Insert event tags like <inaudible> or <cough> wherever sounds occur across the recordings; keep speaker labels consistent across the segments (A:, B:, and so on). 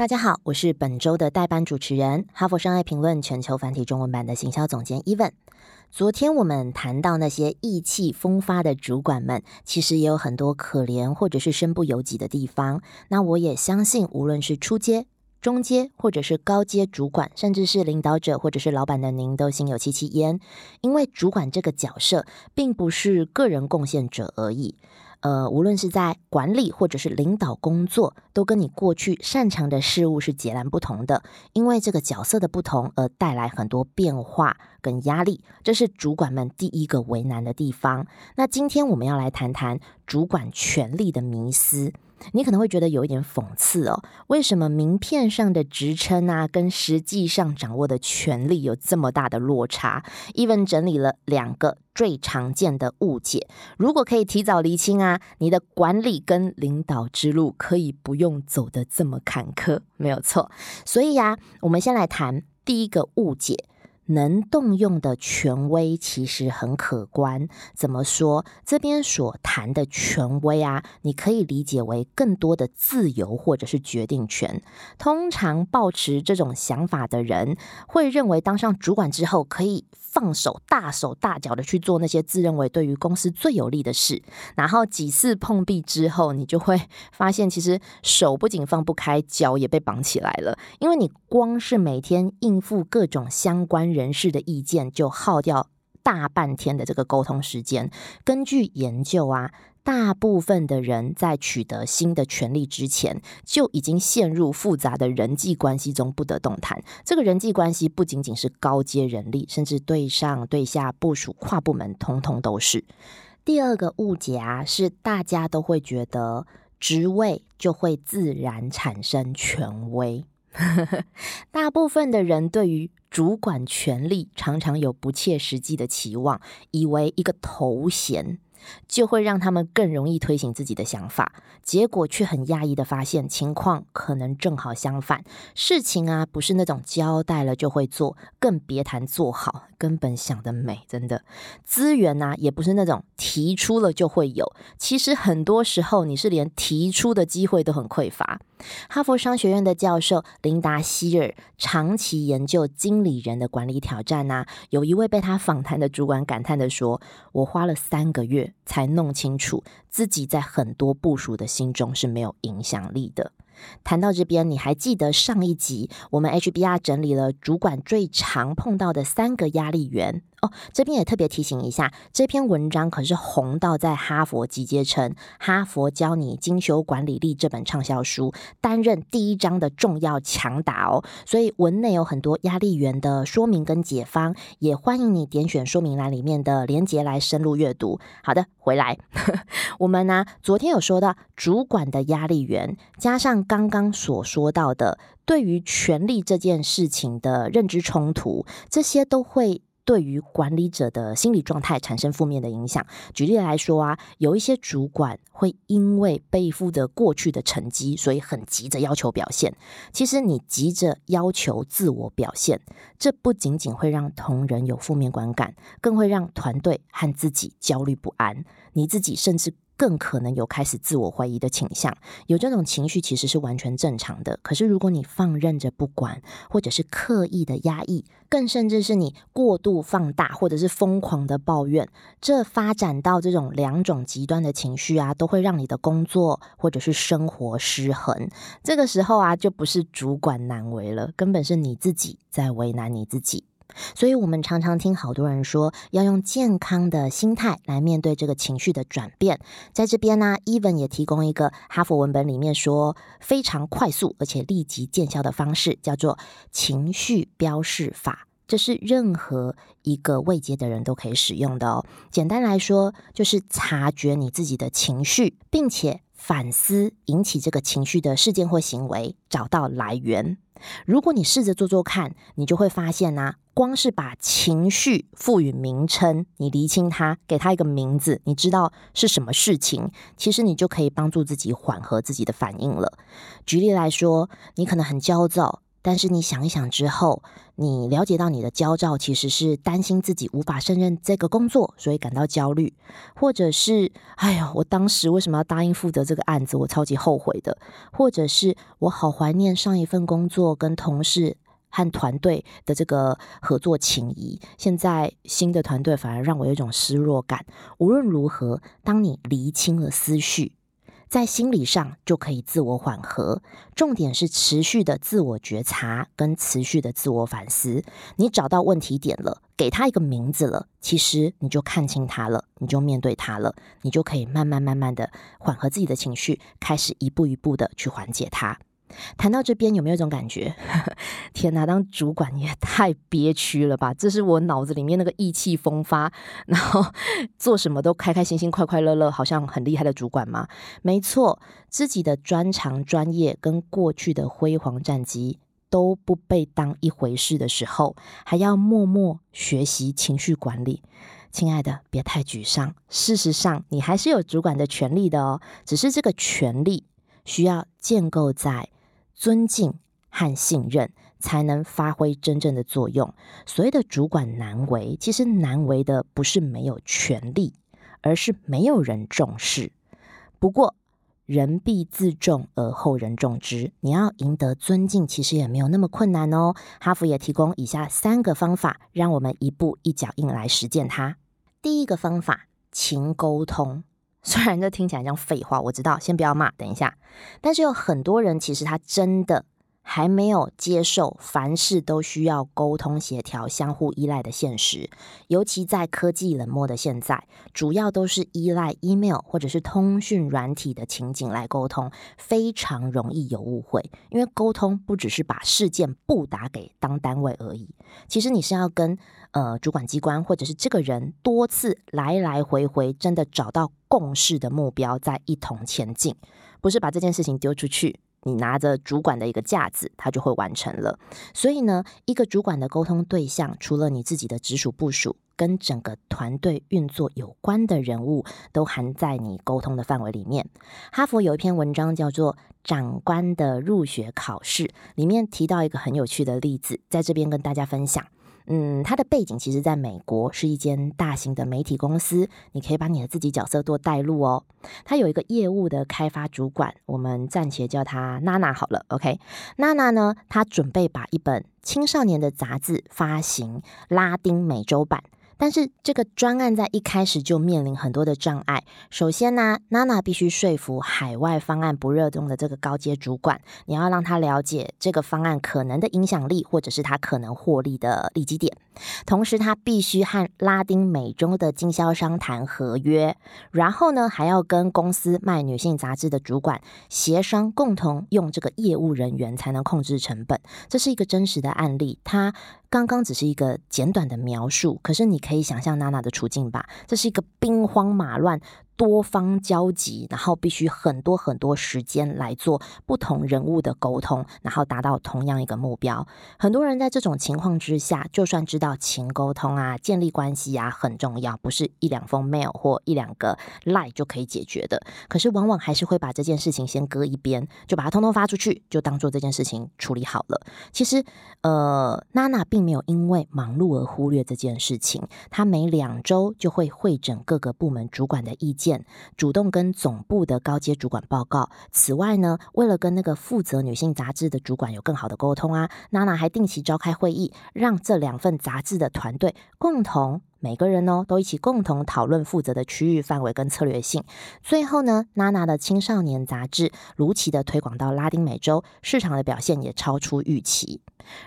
A: 大家好，我是本周的代班主持人，哈佛商业评论全球繁体中文版的行销总监 Evan。昨天我们谈到那些意气风发的主管们，其实也有很多可怜或者是身不由己的地方。那我也相信，无论是初阶、中阶或者是高阶主管，甚至是领导者或者是老板的您，都心有戚戚焉，因为主管这个角色并不是个人贡献者而已。呃，无论是在管理或者是领导工作，都跟你过去擅长的事物是截然不同的。因为这个角色的不同而带来很多变化跟压力，这是主管们第一个为难的地方。那今天我们要来谈谈主管权力的迷思。你可能会觉得有一点讽刺哦，为什么名片上的职称啊，跟实际上掌握的权力有这么大的落差？Even 整理了两个最常见的误解，如果可以提早厘清啊，你的管理跟领导之路可以不用走得这么坎坷，没有错。所以呀，我们先来谈第一个误解。能动用的权威其实很可观。怎么说？这边所谈的权威啊，你可以理解为更多的自由或者是决定权。通常抱持这种想法的人，会认为当上主管之后可以。放手大手大脚的去做那些自认为对于公司最有利的事，然后几次碰壁之后，你就会发现，其实手不仅放不开，脚也被绑起来了。因为你光是每天应付各种相关人人士的意见，就耗掉大半天的这个沟通时间。根据研究啊。大部分的人在取得新的权利之前，就已经陷入复杂的人际关系中不得动弹。这个人际关系不仅仅是高阶人力，甚至对上、对下、部署、跨部门，通通都是。第二个误解啊，是大家都会觉得职位就会自然产生权威。<laughs> 大部分的人对于主管权力常常有不切实际的期望，以为一个头衔。就会让他们更容易推行自己的想法，结果却很讶异的发现，情况可能正好相反。事情啊，不是那种交代了就会做，更别谈做好，根本想得美，真的。资源呢，也不是那种提出了就会有，其实很多时候你是连提出的机会都很匮乏。哈佛商学院的教授琳达希尔长期研究经理人的管理挑战呐，有一位被他访谈的主管感叹的说：“我花了三个月才弄清楚自己在很多部署的心中是没有影响力的。”谈到这边，你还记得上一集我们 HBR 整理了主管最常碰到的三个压力源哦。这边也特别提醒一下，这篇文章可是红到在哈佛集结成《哈佛教你精修管理力》这本畅销书，担任第一章的重要强打哦。所以文内有很多压力源的说明跟解方，也欢迎你点选说明栏里面的连结来深入阅读。好的，回来 <laughs> 我们呢，昨天有说到主管的压力源，加上。刚刚所说到的，对于权力这件事情的认知冲突，这些都会对于管理者的心理状态产生负面的影响。举例来说啊，有一些主管会因为背负着过去的成绩，所以很急着要求表现。其实你急着要求自我表现，这不仅仅会让同仁有负面观感，更会让团队和自己焦虑不安。你自己甚至。更可能有开始自我怀疑的倾向，有这种情绪其实是完全正常的。可是如果你放任着不管，或者是刻意的压抑，更甚至是你过度放大，或者是疯狂的抱怨，这发展到这种两种极端的情绪啊，都会让你的工作或者是生活失衡。这个时候啊，就不是主管难为了，根本是你自己在为难你自己。所以，我们常常听好多人说，要用健康的心态来面对这个情绪的转变。在这边呢，Even 也提供一个哈佛文本里面说非常快速而且立即见效的方式，叫做情绪标示法。这是任何一个未接的人都可以使用的哦。简单来说，就是察觉你自己的情绪，并且反思引起这个情绪的事件或行为，找到来源。如果你试着做做看，你就会发现呐，光是把情绪赋予名称，你厘清它，给它一个名字，你知道是什么事情，其实你就可以帮助自己缓和自己的反应了。举例来说，你可能很焦躁。但是你想一想之后，你了解到你的焦躁其实是担心自己无法胜任这个工作，所以感到焦虑，或者是哎呀，我当时为什么要答应负责这个案子？我超级后悔的，或者是我好怀念上一份工作跟同事和团队的这个合作情谊，现在新的团队反而让我有一种失落感。无论如何，当你厘清了思绪。在心理上就可以自我缓和，重点是持续的自我觉察跟持续的自我反思。你找到问题点了，给他一个名字了，其实你就看清他了，你就面对他了，你就可以慢慢慢慢的缓和自己的情绪，开始一步一步的去缓解它。谈到这边，有没有一种感觉？<laughs> 天哪，当主管也太憋屈了吧！这是我脑子里面那个意气风发，<laughs> 然后做什么都开开心心、快快乐乐，好像很厉害的主管吗？没错，自己的专长、专业跟过去的辉煌战绩都不被当一回事的时候，还要默默学习情绪管理。亲爱的，别太沮丧。事实上，你还是有主管的权利的哦，只是这个权利需要建构在。尊敬和信任才能发挥真正的作用。所谓的主管难为，其实难为的不是没有权利，而是没有人重视。不过，人必自重而后人重之。你要赢得尊敬，其实也没有那么困难哦。哈佛也提供以下三个方法，让我们一步一脚印来实践它。第一个方法，勤沟通。虽然这听起来像废话，我知道，先不要骂，等一下。但是有很多人其实他真的还没有接受凡事都需要沟通协调、相互依赖的现实。尤其在科技冷漠的现在，主要都是依赖 email 或者是通讯软体的情景来沟通，非常容易有误会。因为沟通不只是把事件布达给当单位而已，其实你是要跟。呃，主管机关或者是这个人多次来来回回，真的找到共识的目标，在一同前进，不是把这件事情丢出去，你拿着主管的一个架子，他就会完成了。所以呢，一个主管的沟通对象，除了你自己的直属部署，跟整个团队运作有关的人物，都含在你沟通的范围里面。哈佛有一篇文章叫做《长官的入学考试》，里面提到一个很有趣的例子，在这边跟大家分享。嗯，它的背景其实在美国，是一间大型的媒体公司。你可以把你的自己角色做带路哦。他有一个业务的开发主管，我们暂且叫他娜娜好了。OK，娜娜呢，她准备把一本青少年的杂志发行拉丁美洲版。但是这个专案在一开始就面临很多的障碍。首先呢，娜娜必须说服海外方案不热衷的这个高阶主管，你要让他了解这个方案可能的影响力，或者是他可能获利的利基点。同时，他必须和拉丁美洲的经销商谈合约，然后呢，还要跟公司卖女性杂志的主管协商，共同用这个业务人员才能控制成本。这是一个真实的案例，他。刚刚只是一个简短的描述，可是你可以想象娜娜的处境吧？这是一个兵荒马乱。多方交集，然后必须很多很多时间来做不同人物的沟通，然后达到同样一个目标。很多人在这种情况之下，就算知道情沟通啊、建立关系啊很重要，不是一两封 mail 或一两个 line 就可以解决的。可是往往还是会把这件事情先搁一边，就把它通通发出去，就当做这件事情处理好了。其实，呃，娜娜并没有因为忙碌而忽略这件事情，她每两周就会会诊各个部门主管的意见。主动跟总部的高阶主管报告。此外呢，为了跟那个负责女性杂志的主管有更好的沟通啊，娜娜还定期召开会议，让这两份杂志的团队共同。每个人呢都一起共同讨论负责的区域范围跟策略性。最后呢，娜娜的青少年杂志如期的推广到拉丁美洲，市场的表现也超出预期。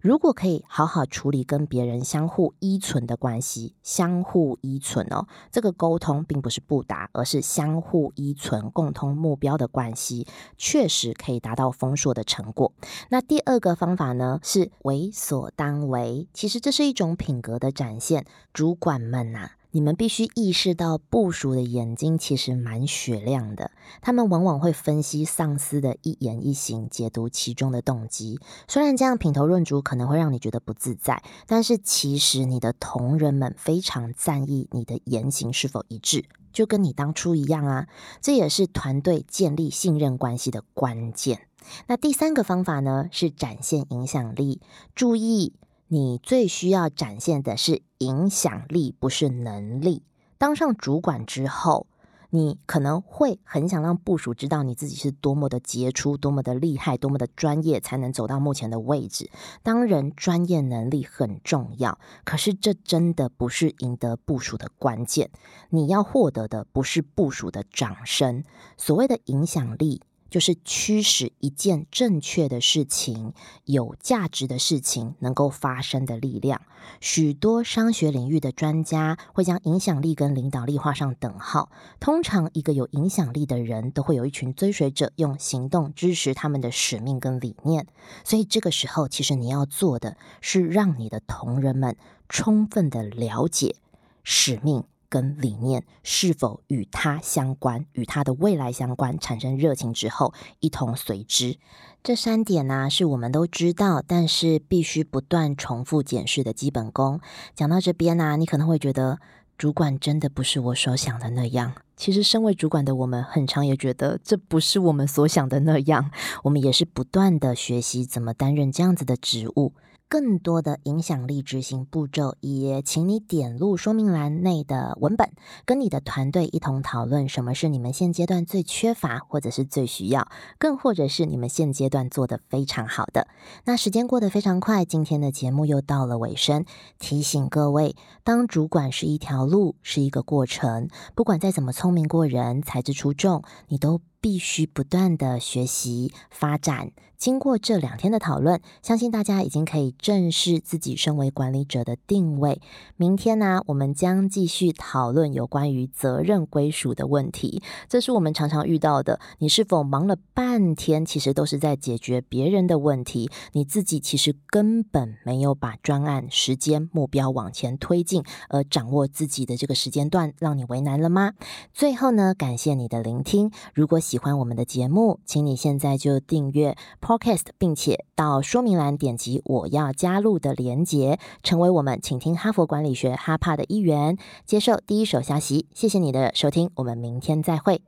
A: 如果可以好好处理跟别人相互依存的关系，相互依存哦，这个沟通并不是不达，而是相互依存、共通目标的关系，确实可以达到丰硕的成果。那第二个方法呢，是为所当为。其实这是一种品格的展现，主管。们呐，你们必须意识到，部署的眼睛其实蛮雪亮的，他们往往会分析上司的一言一行，解读其中的动机。虽然这样品头论足可能会让你觉得不自在，但是其实你的同仁们非常在意你的言行是否一致，就跟你当初一样啊。这也是团队建立信任关系的关键。那第三个方法呢，是展现影响力。注意。你最需要展现的是影响力，不是能力。当上主管之后，你可能会很想让部署知道你自己是多么的杰出、多么的厉害、多么的专业，才能走到目前的位置。当然，专业能力很重要，可是这真的不是赢得部署的关键。你要获得的不是部署的掌声，所谓的影响力。就是驱使一件正确的事情、有价值的事情能够发生的力量。许多商学领域的专家会将影响力跟领导力画上等号。通常，一个有影响力的人都会有一群追随者，用行动支持他们的使命跟理念。所以，这个时候，其实你要做的是让你的同仁们充分的了解使命。跟理念是否与他相关，与他的未来相关，产生热情之后，一同随之。这三点呢，是我们都知道，但是必须不断重复检视的基本功。讲到这边呢，你可能会觉得，主管真的不是我所想的那样。其实，身为主管的我们，很常也觉得这不是我们所想的那样。我们也是不断的学习怎么担任这样子的职务。更多的影响力执行步骤，也请你点入说明栏内的文本，跟你的团队一同讨论什么是你们现阶段最缺乏，或者是最需要，更或者是你们现阶段做的非常好的。那时间过得非常快，今天的节目又到了尾声。提醒各位，当主管是一条路，是一个过程，不管再怎么聪明过人，才智出众，你都。必须不断的学习发展。经过这两天的讨论，相信大家已经可以正视自己身为管理者的定位。明天呢，我们将继续讨论有关于责任归属的问题。这是我们常常遇到的。你是否忙了半天，其实都是在解决别人的问题？你自己其实根本没有把专案时间目标往前推进，而掌握自己的这个时间段，让你为难了吗？最后呢，感谢你的聆听。如果喜欢我们的节目，请你现在就订阅 Podcast，并且到说明栏点击我要加入的连接，成为我们请听哈佛管理学哈帕的一员，接受第一手消息。谢谢你的收听，我们明天再会。